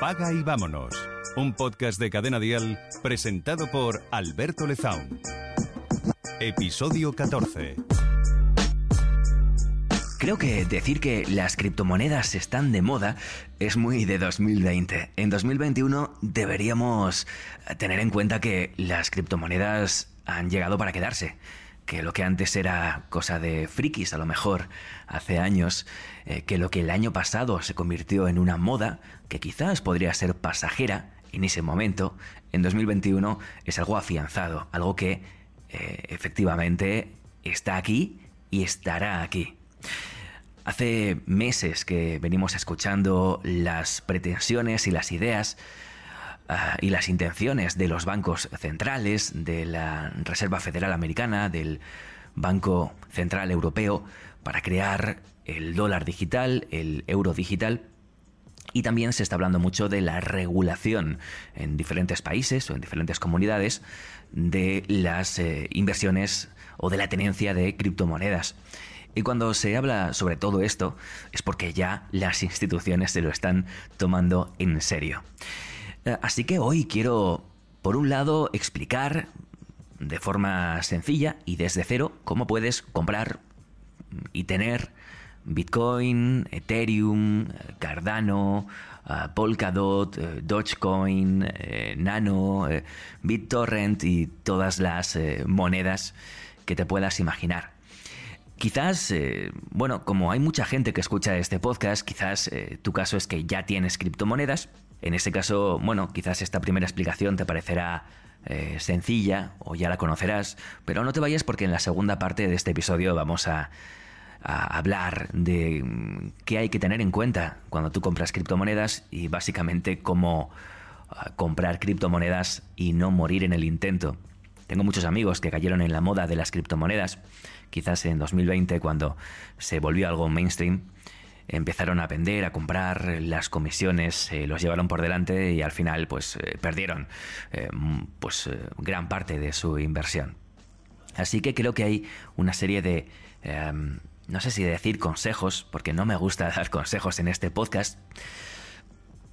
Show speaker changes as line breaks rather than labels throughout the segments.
Paga y vámonos. Un podcast de Cadena Dial presentado por Alberto Lezaun. Episodio 14.
Creo que decir que las criptomonedas están de moda es muy de 2020. En 2021 deberíamos tener en cuenta que las criptomonedas han llegado para quedarse que lo que antes era cosa de frikis a lo mejor hace años, eh, que lo que el año pasado se convirtió en una moda, que quizás podría ser pasajera en ese momento, en 2021 es algo afianzado, algo que eh, efectivamente está aquí y estará aquí. Hace meses que venimos escuchando las pretensiones y las ideas Ah, y las intenciones de los bancos centrales, de la Reserva Federal Americana, del Banco Central Europeo, para crear el dólar digital, el euro digital. Y también se está hablando mucho de la regulación en diferentes países o en diferentes comunidades de las eh, inversiones o de la tenencia de criptomonedas. Y cuando se habla sobre todo esto es porque ya las instituciones se lo están tomando en serio. Eh, así que hoy quiero, por un lado, explicar de forma sencilla y desde cero cómo puedes comprar y tener Bitcoin, Ethereum, Cardano, eh, Polkadot, eh, Dogecoin, Nano, BitTorrent y todas las monedas que te puedas imaginar. Quizás, bueno, como hay mucha gente que escucha este podcast, quizás tu caso es que ya tienes criptomonedas en ese caso, bueno, quizás esta primera explicación te parecerá eh, sencilla o ya la conocerás, pero no te vayas porque en la segunda parte de este episodio vamos a, hablar de mm, qué hay que tener en cuenta cuando tú compras criptomonedas y básicamente cómo ah, comprar criptomonedas y no morir en el intento. Tengo muchos amigos que cayeron en la moda de las criptomonedas, quizás en 2020 cuando se volvió algo mainstream empezaron a vender, a comprar, las comisiones los llevaron por delante y al final pues eh, perdieron eh, pues eh, gran parte de su inversión. Así que creo que hay una serie de em, no sé si decir consejos, porque no me gusta dar consejos en este podcast,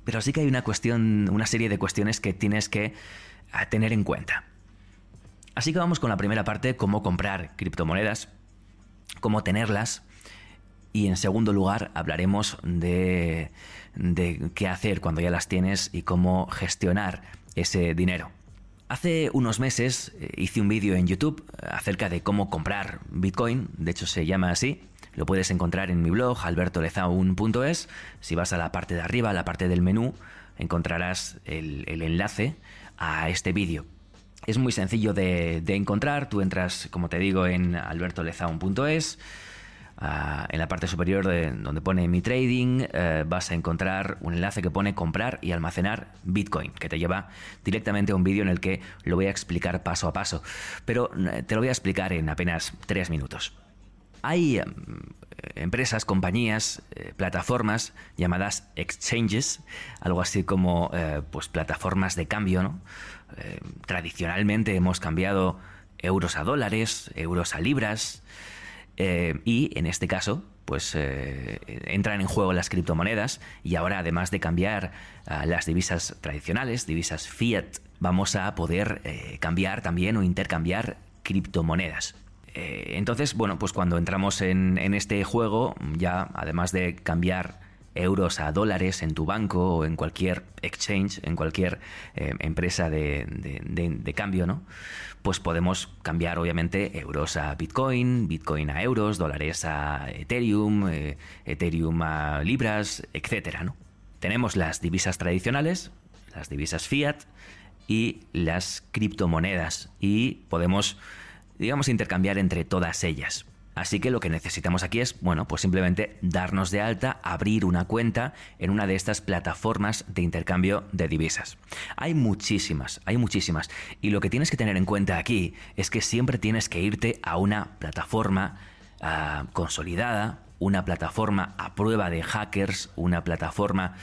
pero sí que hay una cuestión, una serie de cuestiones que tienes que tener en cuenta. Así que vamos con la primera parte, cómo comprar criptomonedas, cómo tenerlas y en segundo lugar hablaremos de, qué hacer cuando ya las tienes y cómo gestionar ese dinero. Hace unos meses eh, hice un vídeo en YouTube acerca de cómo comprar Bitcoin, de hecho se llama así, lo puedes encontrar en mi blog albertolezaun.es, si vas a la parte de arriba, a la parte del menú, encontrarás el, enlace a este vídeo. Es muy sencillo de, de encontrar, tú entras, como te digo, en albertolezaun.es, Ah, en la parte superior de donde pone mi trading eh, vas a encontrar un enlace que pone comprar y almacenar Bitcoin, que te lleva directamente a un vídeo en el que lo voy a explicar paso a paso. Pero eh, te lo voy a explicar en apenas tres minutos. Hay em, empresas, compañías, eh, plataformas llamadas exchanges, algo así como pues plataformas de cambio. tradicionalmente hemos cambiado euros a dólares, euros a libras, eh, y en este caso, pues eh, entran en juego las criptomonedas y ahora además de cambiar ah, las divisas tradicionales, divisas fiat, vamos a poder eh, cambiar también o intercambiar criptomonedas. entonces, bueno, pues cuando entramos en, en este juego, ya además de cambiar euros a dólares en tu banco o en cualquier exchange, en cualquier eh, empresa de, cambio, ¿no? Pues podemos cambiar obviamente euros a Bitcoin, Bitcoin a euros, dólares a Ethereum, eh, Ethereum a libras, etcétera, ¿no? Tenemos las divisas tradicionales, las divisas fiat y las criptomonedas y podemos, digamos, intercambiar entre todas ellas. Así que lo que necesitamos aquí es, bueno, pues simplemente darnos de alta, abrir una cuenta en una de estas plataformas de intercambio de divisas. Hay muchísimas, hay muchísimas. Y lo que tienes que tener en cuenta aquí es que siempre tienes que irte a una plataforma ah, consolidada, una plataforma a prueba de hackers, una plataforma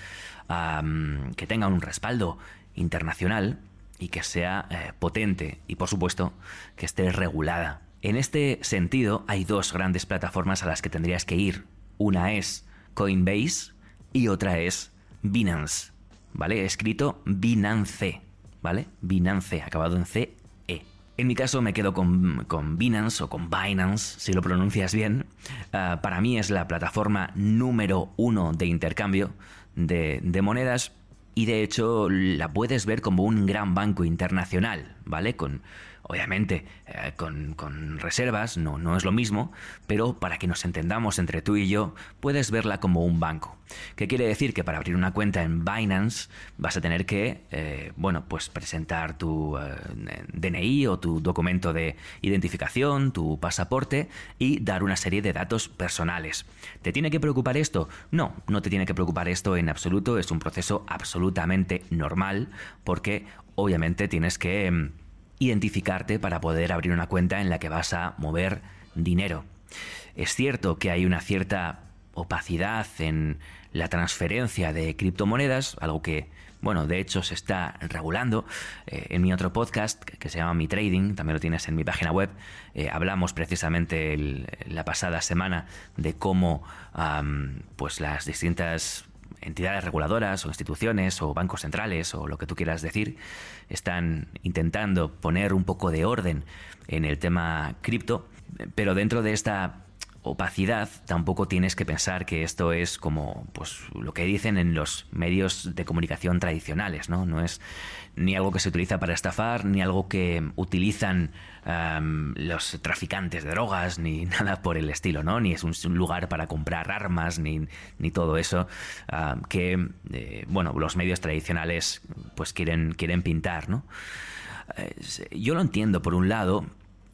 que tenga un respaldo internacional y que sea eh, potente y por supuesto que esté regulada en este sentido, hay dos grandes plataformas a las que tendrías que ir. Una es Coinbase y otra es Binance. ¿vale? Escrito Binance, ¿vale? Binance, acabado en C, E. En mi caso me quedo con, con Binance o con Binance, si lo pronuncias bien. Ah, para mí es la plataforma número uno de intercambio de, de monedas y de hecho la puedes ver como un gran banco internacional, ¿vale? Con Obviamente, eh, con, reservas no, no es lo mismo, pero para que nos entendamos entre tú y yo, puedes verla como un banco. ¿Qué quiere decir? Que para abrir una cuenta en Binance vas a tener que, eh, bueno, pues presentar tu eh, DNI o tu documento de identificación, tu pasaporte y dar una serie de datos personales. ¿Te tiene que preocupar esto? No, no te tiene que preocupar esto en absoluto. Es un proceso absolutamente normal porque obviamente tienes que em, identificarte para poder abrir una cuenta en la que vas a mover dinero. Es cierto que hay una cierta opacidad en la transferencia de criptomonedas, algo que, bueno, de hecho se está regulando. Eh, en mi otro podcast, que se llama Mi Trading, también lo tienes en mi página web, eh, hablamos precisamente la pasada semana de cómo pues las distintas entidades reguladoras o instituciones o bancos centrales o lo que tú quieras decir están intentando poner un poco de orden en el tema cripto, pero dentro de esta opacidad, tampoco tienes que pensar que esto es como pues lo que dicen en los medios de comunicación tradicionales, ¿no? No es ni algo que se utiliza para estafar, ni algo que utilizan los traficantes de drogas, ni nada por el estilo, ¿no? Ni es un, lugar para comprar armas, ni, ni todo eso que, eh, bueno, los medios tradicionales pues quieren, quieren pintar, ¿no? Eh, yo lo entiendo por un lado,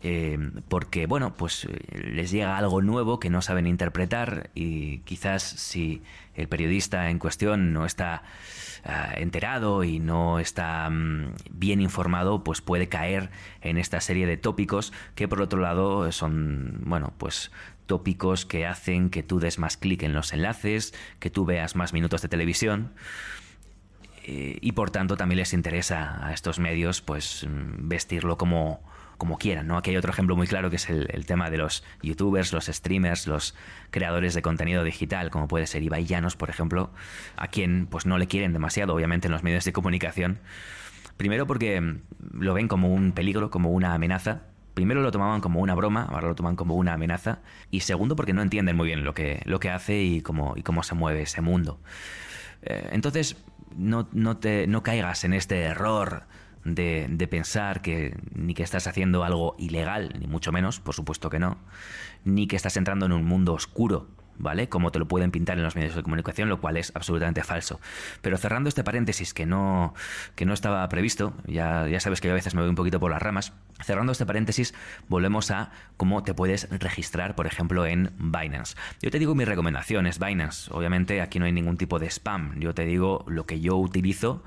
eh, porque, bueno, pues eh, les llega algo nuevo que no saben interpretar y quizás si el periodista en cuestión no está ah, enterado y no está mm, bien informado, pues puede caer en esta serie de tópicos que por otro lado son, bueno, pues tópicos que hacen que tú des más clic en los enlaces, que tú veas más minutos de televisión eh, y por tanto también les interesa a estos medios pues mm, vestirlo como como quieran, ¿no? Aquí hay otro ejemplo muy claro que es el, tema de los youtubers, los streamers, los creadores de contenido digital, como puede ser Ibai Llanos, por ejemplo, a quien pues no le quieren demasiado, obviamente, en los medios de comunicación. Primero porque lo ven como un peligro, como una amenaza. Primero lo tomaban como una broma, ahora lo toman como una amenaza. Y segundo porque no entienden muy bien lo que, lo que hace y cómo, y cómo se mueve ese mundo. Eh, entonces, no, no, te, no caigas en este error de, pensar que ni que estás haciendo algo ilegal, ni mucho menos, por supuesto que no, ni que estás entrando en un mundo oscuro, ¿vale? Como te lo pueden pintar en los medios de comunicación, lo cual es absolutamente falso. Pero cerrando este paréntesis que no, que no estaba previsto, ya, ya sabes que yo a veces me voy un poquito por las ramas, cerrando este paréntesis, volvemos a cómo te puedes registrar, por ejemplo, en Binance. Yo te digo mis recomendaciones, Binance. Obviamente aquí no hay ningún tipo de spam. Yo te digo lo que yo utilizo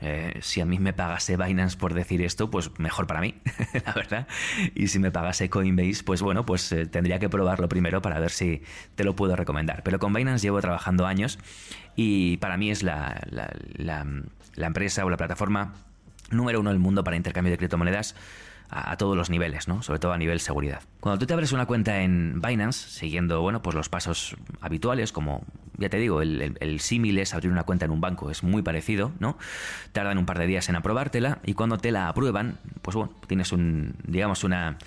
eh, si a mí me pagase Binance por decir esto, pues mejor para mí, la verdad. Y si me pagase Coinbase, pues bueno, pues eh, tendría que probarlo primero para ver si te lo puedo recomendar. Pero con Binance llevo trabajando años y para mí es la, la empresa o la plataforma número uno del mundo para intercambio de criptomonedas a, todos los niveles, ¿no? Sobre todo a nivel seguridad. Cuando tú te abres una cuenta en Binance, siguiendo, bueno, pues los pasos habituales, como ya te digo, el, símil es abrir una cuenta en un banco, es muy parecido, ¿no? Tardan un par de días en aprobártela y cuando te la aprueban, pues bueno, tienes un, digamos, una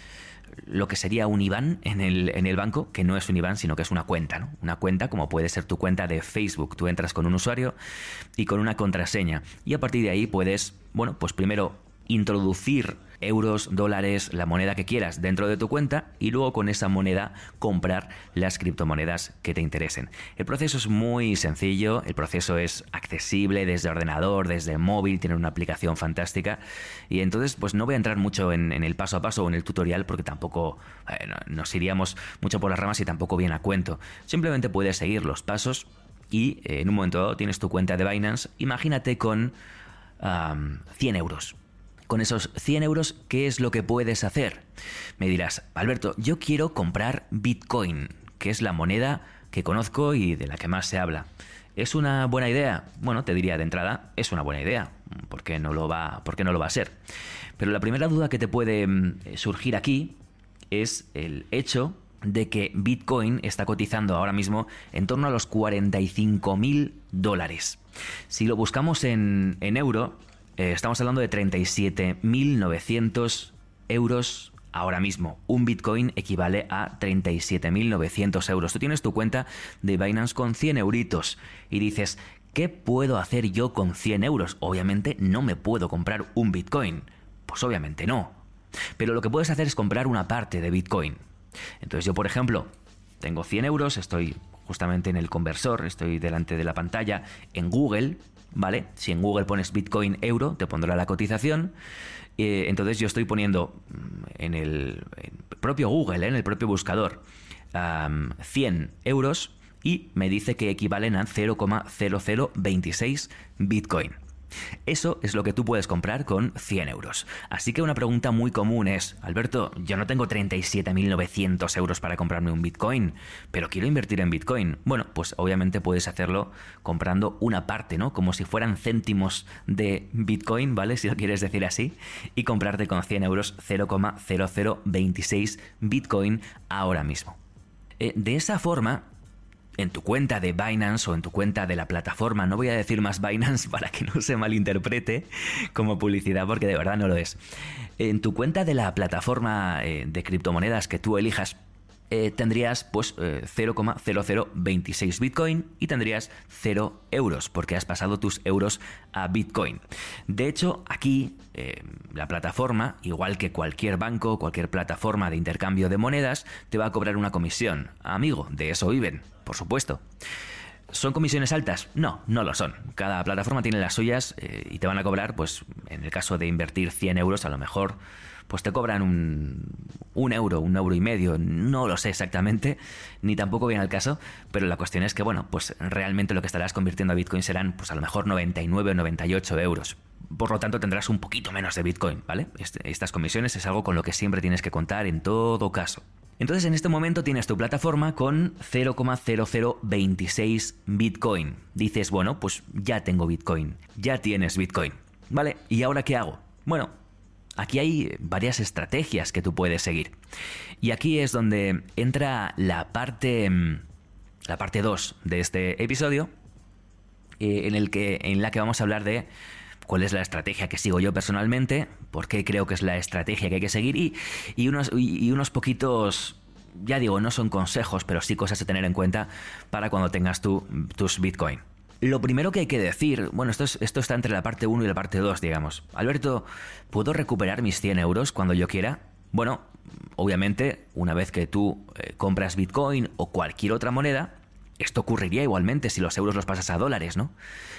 lo que sería un IBAN en el, en el banco, que no es un IBAN, sino que es una cuenta, ¿no? Una cuenta como puede ser tu cuenta de Facebook. Tú entras con un usuario y con una contraseña. Y a partir de ahí puedes, bueno, pues primero introducir euros, dólares, la moneda que quieras dentro de tu cuenta y luego con esa moneda comprar las criptomonedas que te interesen. El proceso es muy sencillo, el proceso es accesible desde ordenador, desde móvil, tiene una aplicación fantástica y entonces pues no voy a entrar mucho en, el paso a paso o en el tutorial porque tampoco eh, nos iríamos mucho por las ramas y tampoco viene a cuento. Simplemente puedes seguir los pasos y eh, en un momento dado tienes tu cuenta de Binance, imagínate con 100 euros con esos 100 euros, ¿qué es lo que puedes hacer? Me dirás, Alberto, yo quiero comprar Bitcoin, que es la moneda que conozco y de la que más se habla. ¿Es una buena idea? Bueno, te diría de entrada, es una buena idea. ¿Por qué no lo va, no lo va a ser? Pero la primera duda que te puede mm, surgir aquí es el hecho de que Bitcoin está cotizando ahora mismo en torno a los 45 mil dólares. Si lo buscamos en, euro, eh, estamos hablando de 37.900 euros ahora mismo. Un Bitcoin equivale a 37.900 euros. Tú tienes tu cuenta de Binance con 100 euritos y dices, ¿qué puedo hacer yo con 100 euros? Obviamente no me puedo comprar un Bitcoin. Pues obviamente no. Pero lo que puedes hacer es comprar una parte de Bitcoin. Entonces yo, por ejemplo, tengo 100 euros, estoy justamente en el conversor, estoy delante de la pantalla en Google, ¿vale? Si en Google pones Bitcoin euro, te pondrá la cotización. Eh, entonces yo estoy poniendo mm, en el, propio Google, ¿eh? en el propio buscador, 100 euros y me dice que equivalen a 0,0026 Bitcoin. Eso es lo que tú puedes comprar con 100 euros. Así que una pregunta muy común es, Alberto, yo no tengo 37.900 euros para comprarme un Bitcoin, pero quiero invertir en Bitcoin. Bueno, pues obviamente puedes hacerlo comprando una parte, ¿no? Como si fueran céntimos de Bitcoin, ¿vale? Si lo quieres decir así, y comprarte con 100 euros 0,0026 Bitcoin ahora mismo. Eh, de esa forma, en tu cuenta de Binance o en tu cuenta de la plataforma, no voy a decir más Binance para que no se malinterprete como publicidad, porque de verdad no lo es. En tu cuenta de la plataforma eh, de criptomonedas que tú elijas, eh, tendrías pues 0,0026 eh, Bitcoin y tendrías 0 euros porque has pasado tus euros a Bitcoin. De hecho, aquí la plataforma, igual que cualquier banco, cualquier plataforma de intercambio de monedas, te va a cobrar una comisión. Amigo, de eso viven por supuesto. ¿Son comisiones altas? No, no lo son. Cada plataforma tiene las suyas eh, y te van a cobrar, pues en el caso de invertir 100 euros, a lo mejor pues te cobran un, un, euro, un euro y medio, no lo sé exactamente, ni tampoco viene al caso, pero la cuestión es que, bueno, pues realmente lo que estarás convirtiendo a Bitcoin serán, pues a lo mejor 99 o 98 euros. Por lo tanto, tendrás un poquito menos de Bitcoin, ¿vale? Este, estas comisiones es algo con lo que siempre tienes que contar en todo caso. Entonces en este momento tienes tu plataforma con 0,0026 Bitcoin. Dices, bueno, pues ya tengo Bitcoin, ya tienes Bitcoin. ¿Vale? ¿Y ahora qué hago? Bueno, aquí hay varias estrategias que tú puedes seguir. Y aquí es donde entra la parte mm, la parte 2 de este episodio eh, en el que en la que vamos a hablar de cuál es la estrategia que sigo yo personalmente, por qué creo que es la estrategia que hay que seguir y, unos, y, unos poquitos ya digo, no son consejos, pero sí cosas a tener en cuenta para cuando tengas tu, tus Bitcoin. Lo primero que hay que decir, bueno, esto, esto está entre la parte 1 y la parte 2, digamos. Alberto, ¿puedo recuperar mis 100 euros cuando yo quiera? Bueno, obviamente, una vez que tú eh, compras Bitcoin o cualquier otra moneda, esto ocurriría igualmente si los euros los pasas a dólares, ¿no?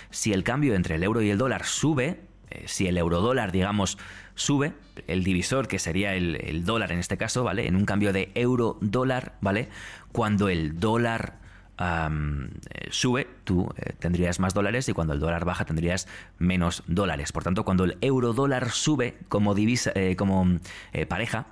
Si el cambio entre el euro y el dólar sube, eh, si el euro dólar, digamos, sube, el divisor, que sería el, dólar en este caso, ¿vale? En un cambio de euro dólar, ¿vale? Cuando el dólar eh, sube, tú eh, tendrías más dólares y cuando el dólar baja tendrías menos dólares. Por tanto, cuando el euro dólar sube como divisa, como pareja,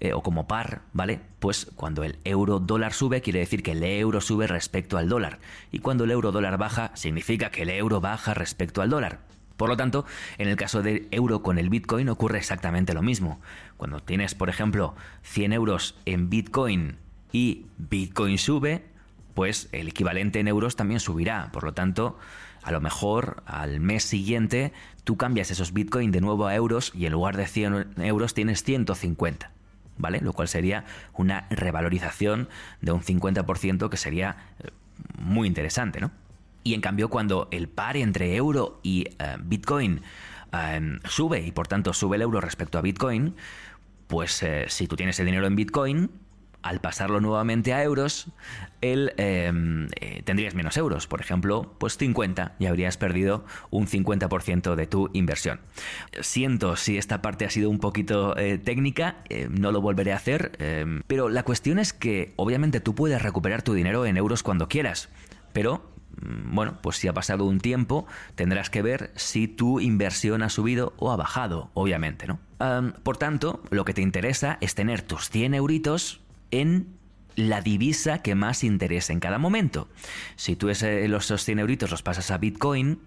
eh, o como par, ¿vale? Pues cuando el euro dólar sube quiere decir que el euro sube respecto al dólar. Y cuando el euro dólar baja significa que el euro baja respecto al dólar. Por lo tanto, en el caso del euro con el Bitcoin ocurre exactamente lo mismo. Cuando tienes, por ejemplo, 100 euros en Bitcoin y Bitcoin sube, pues el equivalente en euros también subirá. Por lo tanto, a lo mejor al mes siguiente tú cambias esos Bitcoin de nuevo a euros y en lugar de 100 euros tienes 150. ¿vale? Lo cual sería una revalorización de un 50% que sería eh, muy interesante, ¿no? Y en cambio, cuando el par entre euro y eh, Bitcoin eh, sube y por tanto sube el euro respecto a Bitcoin, pues si tú tienes el dinero en Bitcoin, al pasarlo nuevamente a euros, em, eh, tendrías menos euros. Por ejemplo, pues 50 y habrías perdido un 50% de tu inversión. Siento si esta parte ha sido un poquito eh, técnica, eh, no lo volveré a hacer, em, pero la cuestión es que obviamente tú puedes recuperar tu dinero en euros cuando quieras, pero mm, bueno, pues si ha pasado un tiempo, tendrás que ver si tu inversión ha subido o ha bajado, obviamente, ¿no? por tanto, lo que te interesa es tener tus 100 euritos en la divisa que más interesa en cada momento. Si tú los 100 euritos los pasas a Bitcoin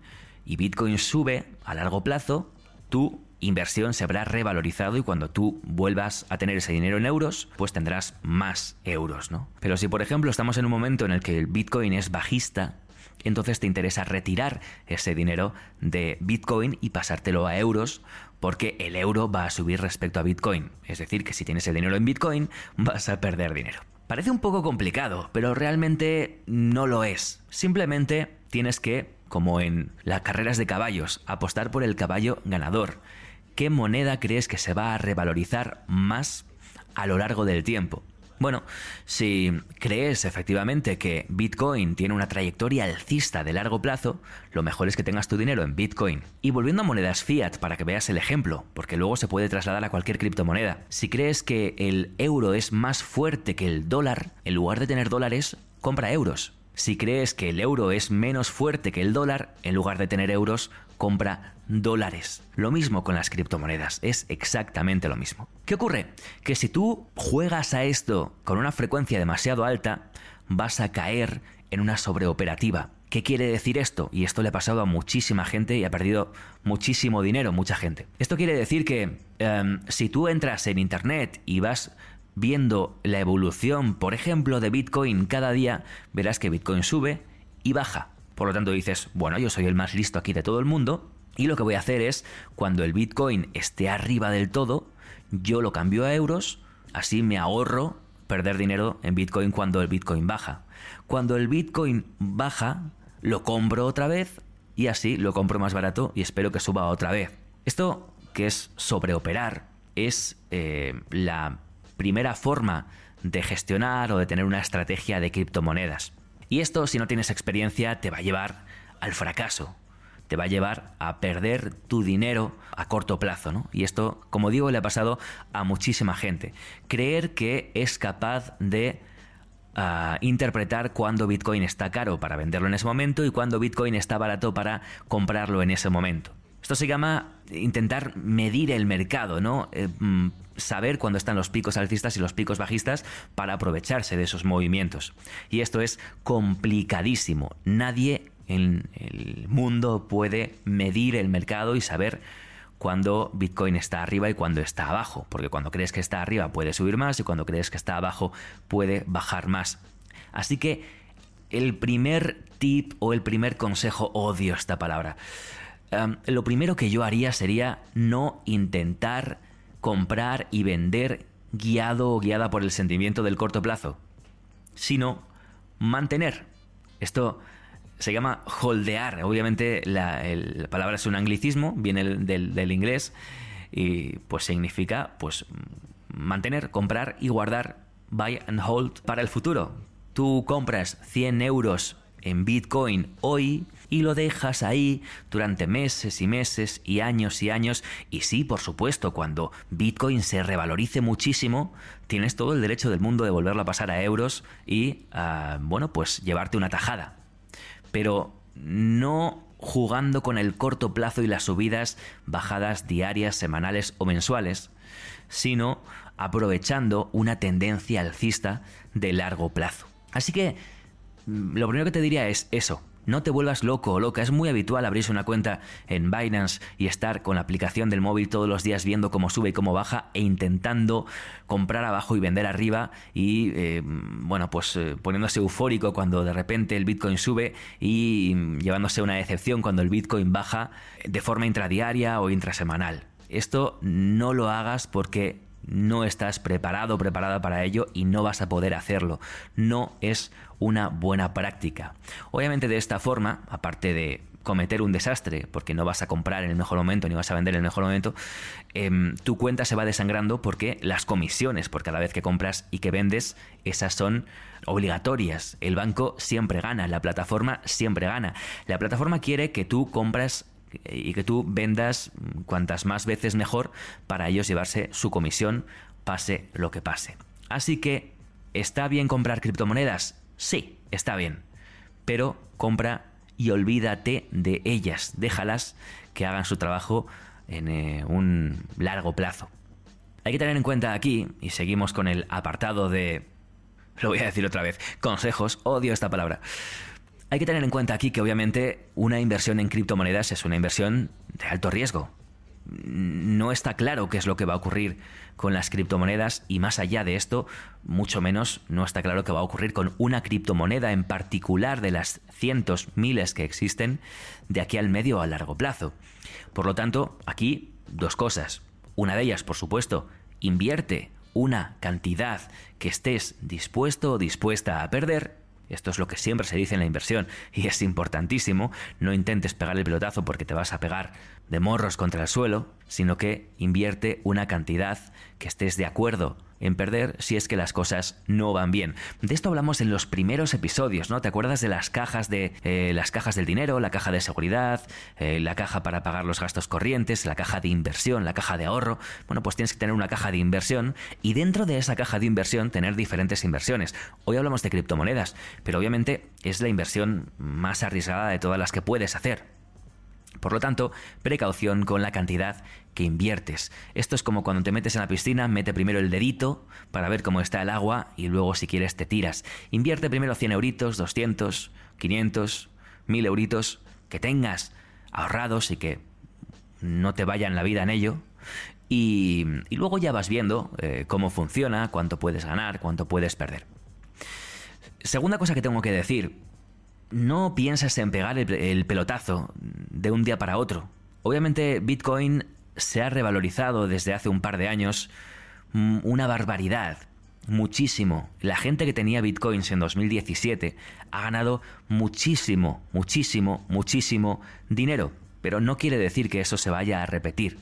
y Bitcoin sube a largo plazo, tú inversión se habrá revalorizado y cuando tú vuelvas a tener ese dinero en euros, pues tendrás más euros, ¿no? Pero si por ejemplo estamos en un momento en el que el Bitcoin es bajista, entonces te interesa retirar ese dinero de Bitcoin y pasártelo a euros porque el euro va a subir respecto a Bitcoin. Es decir, que si tienes el dinero en Bitcoin vas a perder dinero. Parece un poco complicado, pero realmente no lo es. Simplemente tienes que, como en las carreras de caballos, apostar por el caballo ganador. ¿Qué moneda crees que se va a revalorizar más a lo largo del tiempo? Bueno, si crees efectivamente que Bitcoin tiene una trayectoria alcista de largo plazo, lo mejor es que tengas tu dinero en Bitcoin. Y volviendo a monedas fiat para que veas el ejemplo, porque luego se puede trasladar a cualquier criptomoneda. Si crees que el euro es más fuerte que el dólar, en lugar de tener dólares, compra euros. Si crees que el euro es menos fuerte que el dólar, en lugar de tener euros, compra dólares. Lo mismo con las criptomonedas, es exactamente lo mismo. ¿Qué ocurre? Que si tú juegas a esto con una frecuencia demasiado alta, vas a caer en una sobreoperativa. ¿Qué quiere decir esto? Y esto le ha pasado a muchísima gente y ha perdido muchísimo dinero, mucha gente. Esto quiere decir que em, si tú entras en Internet y vas viendo la evolución, por ejemplo, de Bitcoin cada día, verás que Bitcoin sube y baja. Por lo tanto dices, bueno, yo soy el más listo aquí de todo el mundo y lo que voy a hacer es, cuando el Bitcoin esté arriba del todo, yo lo cambio a euros, así me ahorro perder dinero en Bitcoin cuando el Bitcoin baja. Cuando el Bitcoin baja, lo compro otra vez y así lo compro más barato y espero que suba otra vez. Esto que es sobreoperar es eh, la primera forma de gestionar o de tener una estrategia de criptomonedas. Y esto, si no tienes experiencia, te va a llevar al fracaso. Te va a llevar a perder tu dinero a corto plazo, ¿no? Y esto, como digo, le ha pasado a muchísima gente. Creer que es capaz de ah, interpretar cuándo Bitcoin está caro para venderlo en ese momento y cuándo Bitcoin está barato para comprarlo en ese momento. Esto se llama intentar medir el mercado, ¿no? Eh, mm, saber cuándo están los picos alcistas y los picos bajistas para aprovecharse de esos movimientos. Y esto es complicadísimo. Nadie en el mundo puede medir el mercado y saber cuándo Bitcoin está arriba y cuándo está abajo, porque cuando crees que está arriba puede subir más y cuando crees que está abajo puede bajar más. Así que el primer tip o el primer consejo, odio esta palabra, lo primero que yo haría sería no intentar comprar y vender guiado o guiada por el sentimiento del corto plazo, sino mantener. Esto se llama holdear. Obviamente la, palabra es un anglicismo, viene del, del, inglés y pues significa pues mantener, comprar y guardar, buy and hold para el futuro. Tú compras 100 euros en Bitcoin hoy y lo dejas ahí durante meses y meses y años y años. Y sí, por supuesto, cuando Bitcoin se revalorice muchísimo, tienes todo el derecho del mundo de volverlo a pasar a euros y, ah, bueno, pues llevarte una tajada. Pero no jugando con el corto plazo y las subidas, bajadas diarias, semanales o mensuales, sino aprovechando una tendencia alcista de largo plazo. Así que Mm, lo primero que te diría es eso. No te vuelvas loco o loca. Es muy habitual abrirse una cuenta en Binance y estar con la aplicación del móvil todos los días viendo cómo sube y cómo baja e intentando comprar abajo y vender arriba y, eh, bueno, pues eh, poniéndose eufórico cuando de repente el Bitcoin sube y mm, llevándose una decepción cuando el Bitcoin baja de forma intradiaria o intrasemanal. Esto no lo hagas porque no estás preparado o preparada para ello y no vas a poder hacerlo. No es una buena práctica. Obviamente de esta forma, aparte de cometer un desastre porque no vas a comprar en el mejor momento ni vas a vender en el mejor momento, em, tu cuenta se va desangrando porque las comisiones por cada vez que compras y que vendes, esas son obligatorias. El banco siempre gana, la plataforma siempre gana. La plataforma quiere que tú compras y que tú vendas cuantas más veces mejor para ellos llevarse su comisión, pase lo que pase. Así que, ¿está bien comprar criptomonedas? Sí, está bien. Pero compra y olvídate de ellas. Déjalas que hagan su trabajo en eh, un largo plazo. Hay que tener en cuenta aquí, y seguimos con el apartado de... Lo voy a decir otra vez, consejos, odio esta palabra. Hay que tener en cuenta aquí que obviamente una inversión en criptomonedas es una inversión de alto riesgo. no está claro qué es lo que va a ocurrir con las criptomonedas y más allá de esto, mucho menos no está claro qué va a ocurrir con una criptomoneda en particular de las cientos, miles que existen de aquí al medio a largo plazo. Por lo tanto, aquí dos cosas. Una de ellas, por supuesto, invierte una cantidad que estés dispuesto o dispuesta a perder esto es lo que siempre se dice en la inversión y es importantísimo. No intentes pegar el pelotazo porque te vas a pegar de morros contra el suelo, sino que invierte una cantidad que estés de acuerdo en perder si es que las cosas no van bien. De esto hablamos en los primeros episodios, ¿no? ¿Te acuerdas de las cajas de eh, las cajas del dinero, la caja de seguridad, eh, la caja para pagar los gastos corrientes, la caja de inversión, la caja de ahorro? Bueno, pues tienes que tener una caja de inversión y dentro de esa caja de inversión tener diferentes inversiones. Hoy hablamos de criptomonedas, pero obviamente es la inversión más arriesgada de todas las que puedes hacer. Por lo tanto, precaución con la cantidad que inviertes. Esto es como cuando te metes en la piscina, mete primero el dedito para ver cómo está el agua y luego si quieres te tiras. Invierte primero 100 euritos, 200, 500, 1000 euritos que tengas ahorrados y que no te vayan la vida en ello. Y, luego ya vas viendo eh, cómo funciona, cuánto puedes ganar, cuánto puedes perder. Segunda cosa que tengo que decir, no piensas en pegar el, pelotazo de un día para otro. Obviamente Bitcoin se ha revalorizado desde hace un par de años mm, una barbaridad, muchísimo. La gente que tenía bitcoins en 2017 ha ganado muchísimo, muchísimo, muchísimo dinero, pero no quiere decir que eso se vaya a repetir.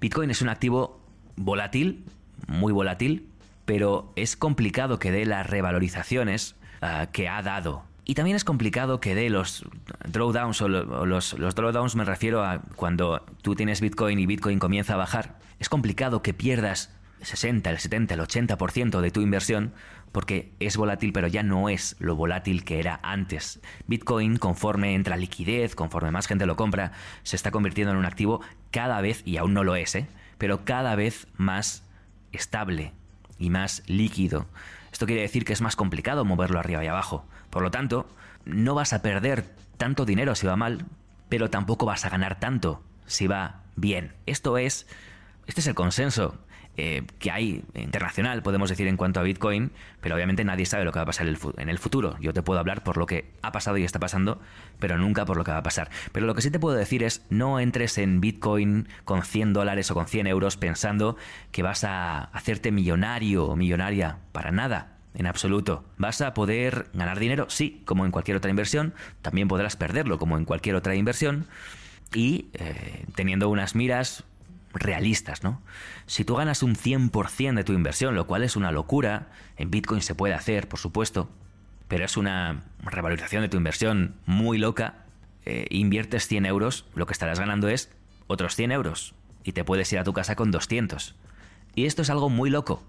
Bitcoin es un activo volátil, muy volátil, pero es complicado que dé las revalorizaciones ah, que ha dado y también es complicado que dé los drawdowns o los, los drawdowns me refiero a cuando tú tienes Bitcoin y Bitcoin comienza a bajar. Es complicado que pierdas el 60, el 70, el 80% de tu inversión porque es volátil pero ya no es lo volátil que era antes. Bitcoin conforme entra liquidez, conforme más gente lo compra, se está convirtiendo en un activo cada vez, y aún no lo es, ¿eh? pero cada vez más estable y más líquido. Esto quiere decir que es más complicado moverlo arriba y abajo. Por lo tanto, no vas a perder tanto dinero si va mal, pero tampoco vas a ganar tanto si va bien. Esto es, este es el consenso eh, que hay internacional, podemos decir, en cuanto a Bitcoin, pero obviamente nadie sabe lo que va a pasar en el futuro. Yo te puedo hablar por lo que ha pasado y está pasando, pero nunca por lo que va a pasar. Pero lo que sí te puedo decir es, no entres en Bitcoin con 100 dólares o con 100 euros pensando que vas a hacerte millonario o millonaria. Para nada en absoluto. ¿Vas a poder ganar dinero? Sí, como en cualquier otra inversión. También podrás perderlo, como en cualquier otra inversión. Y eh, teniendo unas miras realistas, ¿no? Si tú ganas un 100% de tu inversión, lo cual es una locura, en Bitcoin se puede hacer, por supuesto, pero es una revalorización de tu inversión muy loca, eh, inviertes 100 euros, lo que estarás ganando es otros 100 euros y te puedes ir a tu casa con 200. Y esto es algo muy loco,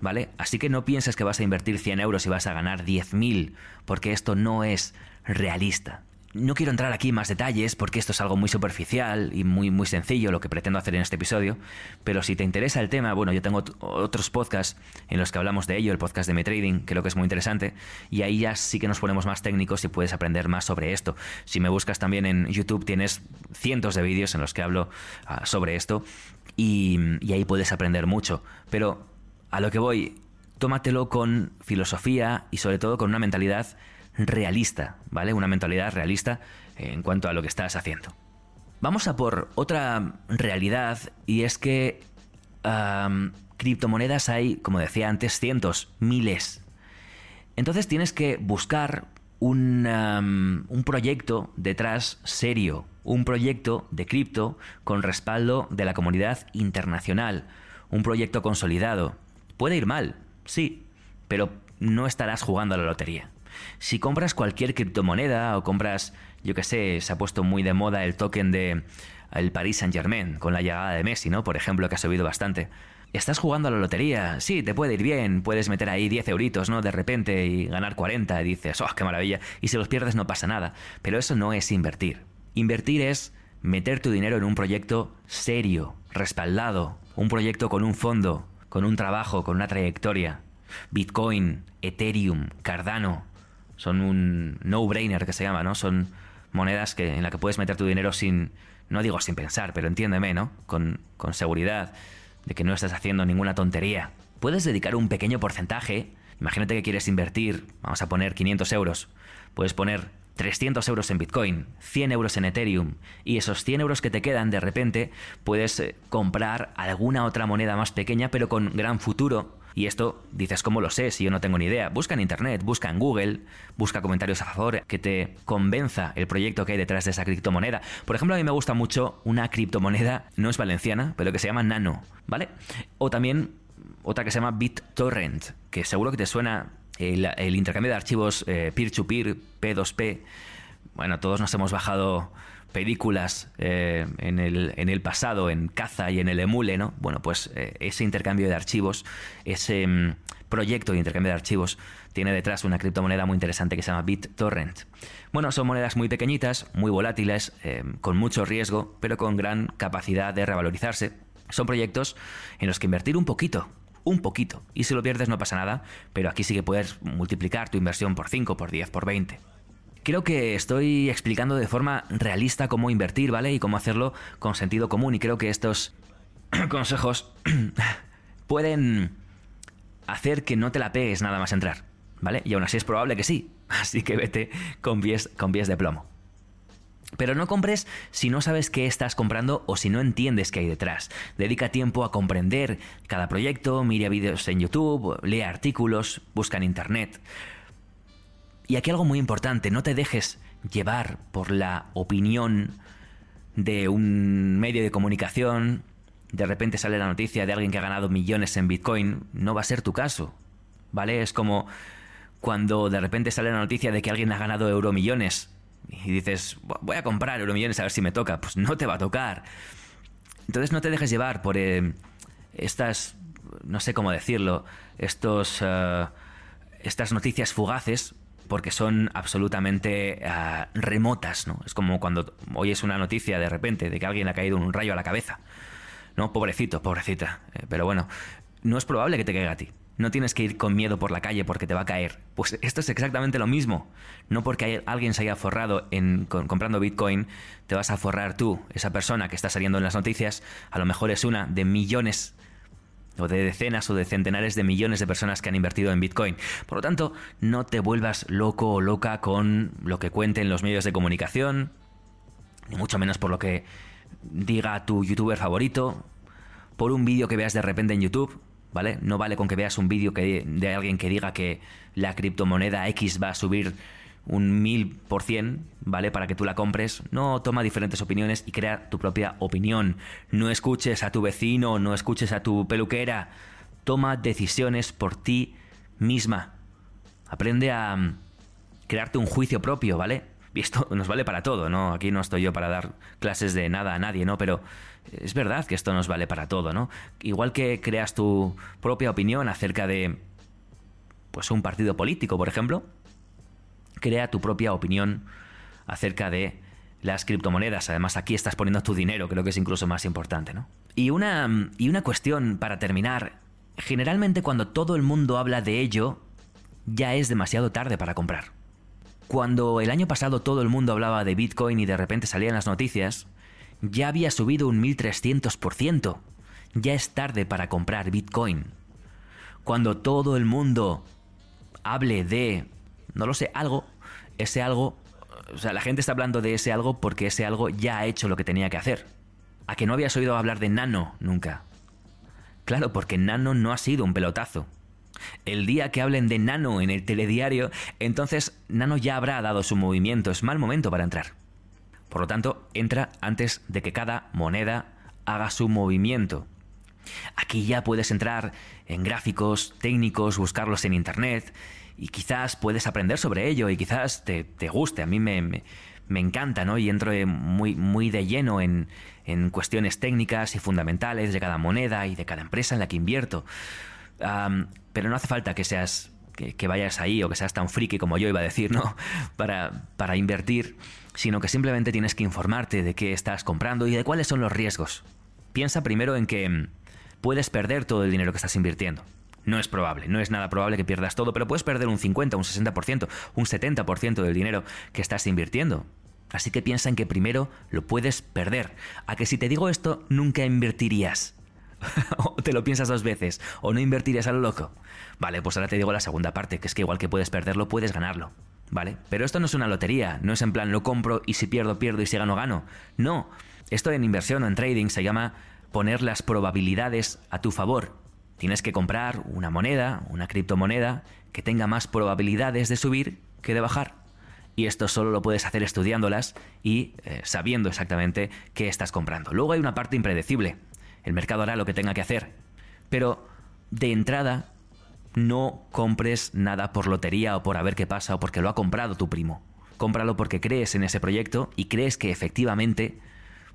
¿vale? Así que no pienses que vas a invertir 100 euros y vas a ganar 10.000, porque esto no es realista. No quiero entrar aquí en más detalles porque esto es algo muy superficial y muy, muy sencillo lo que pretendo hacer en este episodio, pero si te interesa el tema, bueno, yo tengo otros podcasts en los que hablamos de ello, el podcast de Mi Trading, creo que es muy interesante, y ahí ya sí que nos ponemos más técnicos y puedes aprender más sobre esto. Si me buscas también en YouTube tienes cientos de vídeos en los que hablo ah, sobre esto y, y ahí puedes aprender mucho, pero a lo que voy, tómatelo con filosofía y sobre todo con una mentalidad realista, ¿vale? Una mentalidad realista en cuanto a lo que estás haciendo. Vamos a por otra realidad y es que criptomonedas hay, como decía antes, cientos, miles. Entonces tienes que buscar un, un proyecto detrás serio, un proyecto de cripto con respaldo de la comunidad internacional, un proyecto consolidado. Puede ir mal, sí, pero no estarás jugando a la lotería. Si compras cualquier criptomoneda o compras, yo que sé, se ha puesto muy de moda el token de el Paris Saint Germain con la llegada de Messi, ¿no? Por ejemplo, que ha subido bastante. Estás jugando a la lotería, sí, te puede ir bien, puedes meter ahí 10 euritos, ¿no? De repente y ganar 40 y dices, ¡oh, qué maravilla! Y si los pierdes no pasa nada. Pero eso no es invertir. Invertir es meter tu dinero en un proyecto serio, respaldado, un proyecto con un fondo, con un trabajo, con una trayectoria. Bitcoin, Ethereum, Cardano, son un no-brainer que se llama, ¿no? Son monedas que, en las que puedes meter tu dinero sin no digo sin pensar, pero entiéndeme, ¿no? Con, con seguridad de que no estás haciendo ninguna tontería. Puedes dedicar un pequeño porcentaje, imagínate que quieres invertir, vamos a poner 500 euros, puedes poner 300 euros en Bitcoin, 100 euros en Ethereum, y esos 100 euros que te quedan de repente puedes eh, comprar alguna otra moneda más pequeña pero con gran futuro. Y esto dices, ¿cómo lo sé? Si yo no tengo ni idea. Busca en Internet, busca en Google, busca comentarios a favor que te convenza el proyecto que hay detrás de esa criptomoneda. Por ejemplo, a mí me gusta mucho una criptomoneda, no es valenciana, pero que se llama Nano, ¿vale? O también otra que se llama BitTorrent, que seguro que te suena el, intercambio de archivos eh, peer-to-peer, P2P. Bueno, todos nos hemos bajado películas eh, en, el, en, el, pasado, en Caza y en el Emule, ¿no? Bueno, pues eh, ese intercambio de archivos, ese mm, proyecto de intercambio de archivos, tiene detrás una criptomoneda muy interesante que se llama BitTorrent. Bueno, son monedas muy pequeñitas, muy volátiles, con mucho riesgo, pero con gran capacidad de revalorizarse. Son proyectos en los que invertir un poquito, un poquito. Y si lo pierdes no pasa nada, pero aquí sí que puedes multiplicar tu inversión por 5, por 10, por 20. Creo que estoy explicando de forma realista cómo invertir, ¿vale? Y cómo hacerlo con sentido común. Y creo que estos consejos pueden hacer que no te la pegues nada más entrar, ¿vale? Y aún así es probable que sí. Así que vete con pies, con pies de plomo. Pero no compres si no sabes qué estás comprando o si no entiendes qué hay detrás. Dedica tiempo a comprender cada proyecto, mira vídeos en YouTube, lee artículos, busca en Internet. Y aquí algo muy importante, no te dejes llevar por la opinión de un medio de comunicación. De repente sale la noticia de alguien que ha ganado millones en Bitcoin. No va a ser tu caso. ¿Vale? Es como cuando de repente sale la noticia de que alguien ha ganado euromillones y dices, voy a comprar euromillones a ver si me toca, pues no te va a tocar. Entonces no te dejes llevar por eh, estas, no sé cómo decirlo, estos, eh, estas noticias fugaces, porque son absolutamente eh, remotas, ¿no? Es como cuando oyes una noticia de repente de que alguien ha caído un rayo a la cabeza. No, pobrecito, pobrecita. pero bueno, no es probable que te caiga a ti. No tienes que ir con miedo por la calle porque te va a caer. Pues esto es exactamente lo mismo. No porque alguien se haya forrado en, comprando Bitcoin, te vas a forrar tú. Esa persona que está saliendo en las noticias, a lo mejor es una de millones o de decenas o de centenares de millones de personas que han invertido en Bitcoin. Por lo tanto, no te vuelvas loco o loca con lo que cuenten los medios de comunicación, ni mucho menos por lo que diga tu youtuber favorito, por un vídeo que veas de repente en YouTube. ¿vale? No vale con que veas un vídeo de alguien que diga que la criptomoneda X va a subir un mil por cien, ¿vale? Para que tú la compres. No, toma diferentes opiniones y crea tu propia opinión. No escuches a tu vecino, no escuches a tu peluquera. Toma decisiones por ti misma. Aprende a mm, crearte un juicio propio, ¿vale? Y esto nos vale para todo, ¿no? Aquí no estoy yo para dar clases de nada a nadie, ¿no? Pero es verdad que esto nos vale para todo, ¿no? Igual que creas tu propia opinión acerca de pues un partido político, por ejemplo, crea tu propia opinión acerca de las criptomonedas. Además, aquí estás poniendo tu dinero, creo que es incluso más importante, ¿no? Y una, y una cuestión para terminar. Generalmente cuando todo el mundo habla de ello, ya es demasiado tarde para comprar. Cuando el año pasado todo el mundo hablaba de Bitcoin y de repente salían las noticias, ya había subido un 1300%. Ya es tarde para comprar Bitcoin. Cuando todo el mundo hable de, no lo sé, algo, ese algo, o sea, la gente está hablando de ese algo porque ese algo ya ha hecho lo que tenía que hacer. A que no habías oído hablar de Nano nunca. Claro, porque Nano no ha sido un pelotazo. El día que hablen de Nano en el telediario, entonces Nano ya habrá dado su movimiento. Es mal momento para entrar. Por lo tanto, entra antes de que cada moneda haga su movimiento. Aquí ya puedes entrar en gráficos técnicos, buscarlos en Internet y quizás puedes aprender sobre ello y quizás te, guste. A mí me, encanta, ¿no? Y entro muy, muy de lleno en, en, cuestiones técnicas y fundamentales de cada moneda y de cada empresa en la que invierto pero no hace falta que seas que, vayas ahí o que seas tan friki como yo iba a decir, ¿no? Para, para invertir, sino que simplemente tienes que informarte de qué estás comprando y de cuáles son los riesgos. Piensa primero en que mm, puedes perder todo el dinero que estás invirtiendo. No es probable, no es nada probable que pierdas todo, pero puedes perder un 50, un 60%, un 70% del dinero que estás invirtiendo. Así que piensa en que primero lo puedes perder. A que si te digo esto, nunca invertirías. o te lo piensas dos veces, o no invertirías a lo loco. Vale, pues ahora te digo la segunda parte, que es que igual que puedes perderlo, puedes ganarlo. ¿Vale? Pero esto no es una lotería, no es en plan lo compro y si pierdo, pierdo y si gano, gano. No, esto en inversión o en trading se llama poner las probabilidades a tu favor. Tienes que comprar una moneda, una criptomoneda, que tenga más probabilidades de subir que de bajar. Y esto solo lo puedes hacer estudiándolas y eh, sabiendo exactamente qué estás comprando. Luego hay una parte impredecible. El mercado hará lo que tenga que hacer. Pero de entrada, no compres nada por lotería o por a ver qué pasa o porque lo ha comprado tu primo. Cómpralo porque crees en ese proyecto y crees que efectivamente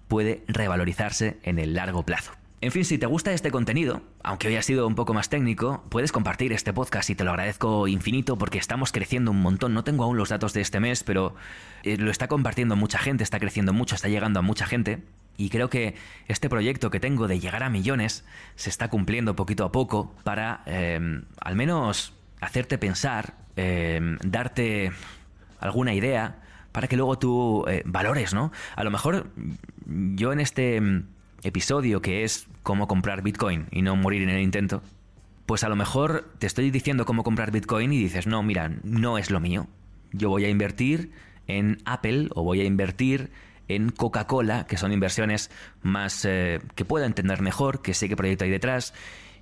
puede revalorizarse en el largo plazo. En fin, si te gusta este contenido, aunque hoy ha sido un poco más técnico, puedes compartir este podcast y te lo agradezco infinito porque estamos creciendo un montón. No tengo aún los datos de este mes, pero eh, lo está compartiendo mucha gente, está creciendo mucho, está llegando a mucha gente. Y creo que este proyecto que tengo de llegar a millones se está cumpliendo poquito a poco para em, al menos hacerte pensar, em, darte alguna idea para que luego tú eh, valores, ¿no? A lo mejor yo en este episodio que es cómo comprar Bitcoin y no morir en el intento, pues a lo mejor te estoy diciendo cómo comprar Bitcoin y dices, no, mira, no es lo mío. Yo voy a invertir en Apple o voy a invertir en Coca-Cola, que son inversiones más eh, que puedo entender mejor, que sé qué proyecto hay detrás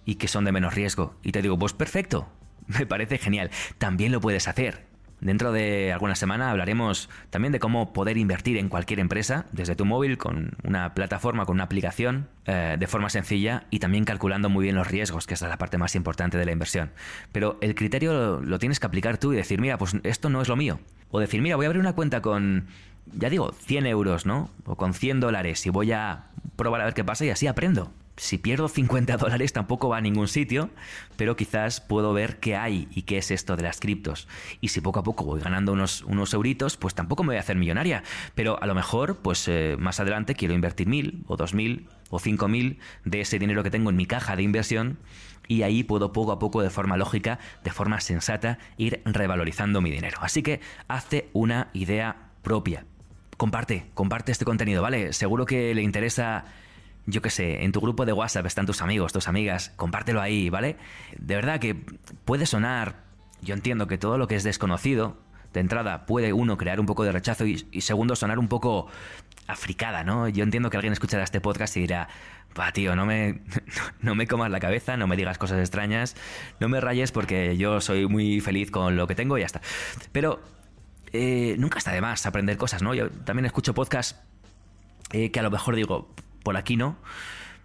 y que son de menos riesgo. Y te digo, pues perfecto, me parece genial. También lo puedes hacer. Dentro de alguna semana hablaremos también de cómo poder invertir en cualquier empresa desde tu móvil con una plataforma, con una aplicación eh, de forma sencilla y también calculando muy bien los riesgos, que es la parte más importante de la inversión. Pero el criterio lo, tienes que aplicar tú y decir, mira, pues esto no es lo mío. O decir, mira, voy a abrir una cuenta con, ya digo, 100 euros, ¿no? O con 100 dólares y voy a probar a ver qué pasa y así aprendo si pierdo 50 dólares tampoco va a ningún sitio, pero quizás puedo ver qué hay y qué es esto de las criptos. Y si poco a poco voy ganando unos, unos euritos, pues tampoco me voy a hacer millonaria. Pero a lo mejor, pues eh, más adelante quiero invertir mil o dos mil o cinco mil de ese dinero que tengo en mi caja de inversión y ahí puedo poco a poco, de forma lógica, de forma sensata, ir revalorizando mi dinero. Así que hazte una idea propia. Comparte, comparte este contenido, ¿vale? Seguro que le interesa yo qué sé, en tu grupo de WhatsApp están tus amigos, tus amigas, compártelo ahí, ¿vale? De verdad que puede sonar, yo entiendo que todo lo que es desconocido, de entrada puede uno crear un poco de rechazo y, segundo sonar un poco africada, ¿no? Yo entiendo que alguien escuchará este podcast y dirá, va tío, no me, no me comas la cabeza, no me digas cosas extrañas, no me rayes porque yo soy muy feliz con lo que tengo y ya está. Pero eh, nunca está de más aprender cosas, ¿no? Yo también escucho podcasts eh, que a lo mejor digo, por aquí no.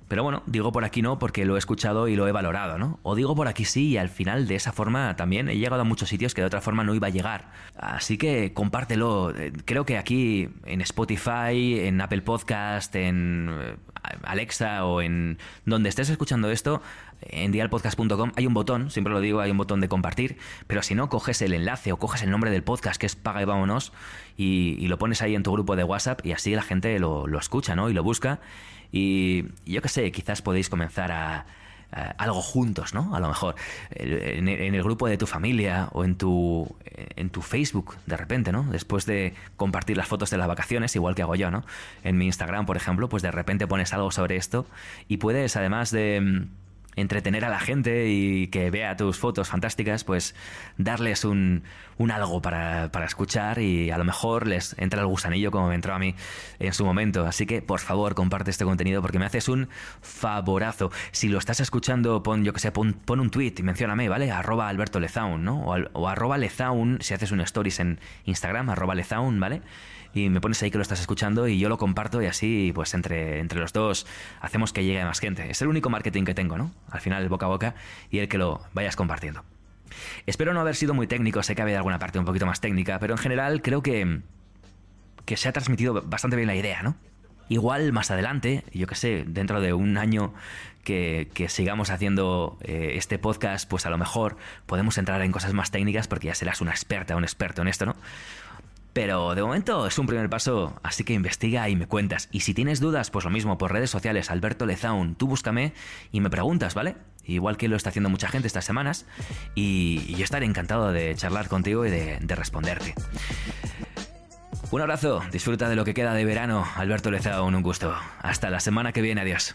Pero bueno, digo por aquí no porque lo he escuchado y lo he valorado, ¿no? O digo por aquí sí y al final de esa forma también he llegado a muchos sitios que de otra forma no iba a llegar. Así que compártelo. Eh, creo que aquí en Spotify, en Apple Podcast, en eh, Alexa o en donde estés escuchando esto, en dialpodcast.com hay un botón, siempre lo digo, hay un botón de compartir, pero si no, coges el enlace o coges el nombre del podcast que es Paga y Vámonos y, lo pones ahí en tu grupo de WhatsApp y así la gente lo, lo escucha, ¿no? Y lo busca y yo qué sé, quizás podéis comenzar a, algo juntos, ¿no? A lo mejor en, el grupo de tu familia o en tu, en tu Facebook, de repente, ¿no? Después de compartir las fotos de las vacaciones, igual que hago yo, ¿no? En mi Instagram, por ejemplo, pues de repente pones algo sobre esto y puedes, además de entretener a la gente y que vea tus fotos fantásticas, pues darles un, un algo para, para, escuchar y a lo mejor les entra el gusanillo como me entró a mí en su momento. Así que por favor comparte este contenido porque me haces un favorazo. Si lo estás escuchando, pon, yo que sé, pon, un tweet y mencióname, ¿vale? Arroba Alberto Lezaun, ¿no? O, o arroba Lezaun si haces un stories en Instagram, arroba Lezaun, ¿vale? Y me pones ahí que lo estás escuchando y yo lo comparto y así, pues entre, entre los dos hacemos que llegue más gente. Es el único marketing que tengo, ¿no? Al final, el boca a boca y el que lo vayas compartiendo. Espero no haber sido muy técnico, sé que había alguna parte un poquito más técnica, pero en general creo que, que se ha transmitido bastante bien la idea, ¿no? Igual más adelante, yo que sé, dentro de un año que, sigamos haciendo eh, este podcast, pues a lo mejor podemos entrar en cosas más técnicas porque ya serás una experta, un experto en esto, ¿no? Pero de momento es un primer paso, así que investiga y me cuentas. Y si tienes dudas, pues lo mismo, por redes sociales, Alberto Lezaun, tú búscame y me preguntas, ¿vale? Igual que lo está haciendo mucha gente estas semanas. Y, yo estaré encantado de charlar contigo y de responderte. Un abrazo, disfruta de lo que queda de verano. Alberto Lezaun, un gusto. Hasta la semana que viene, adiós.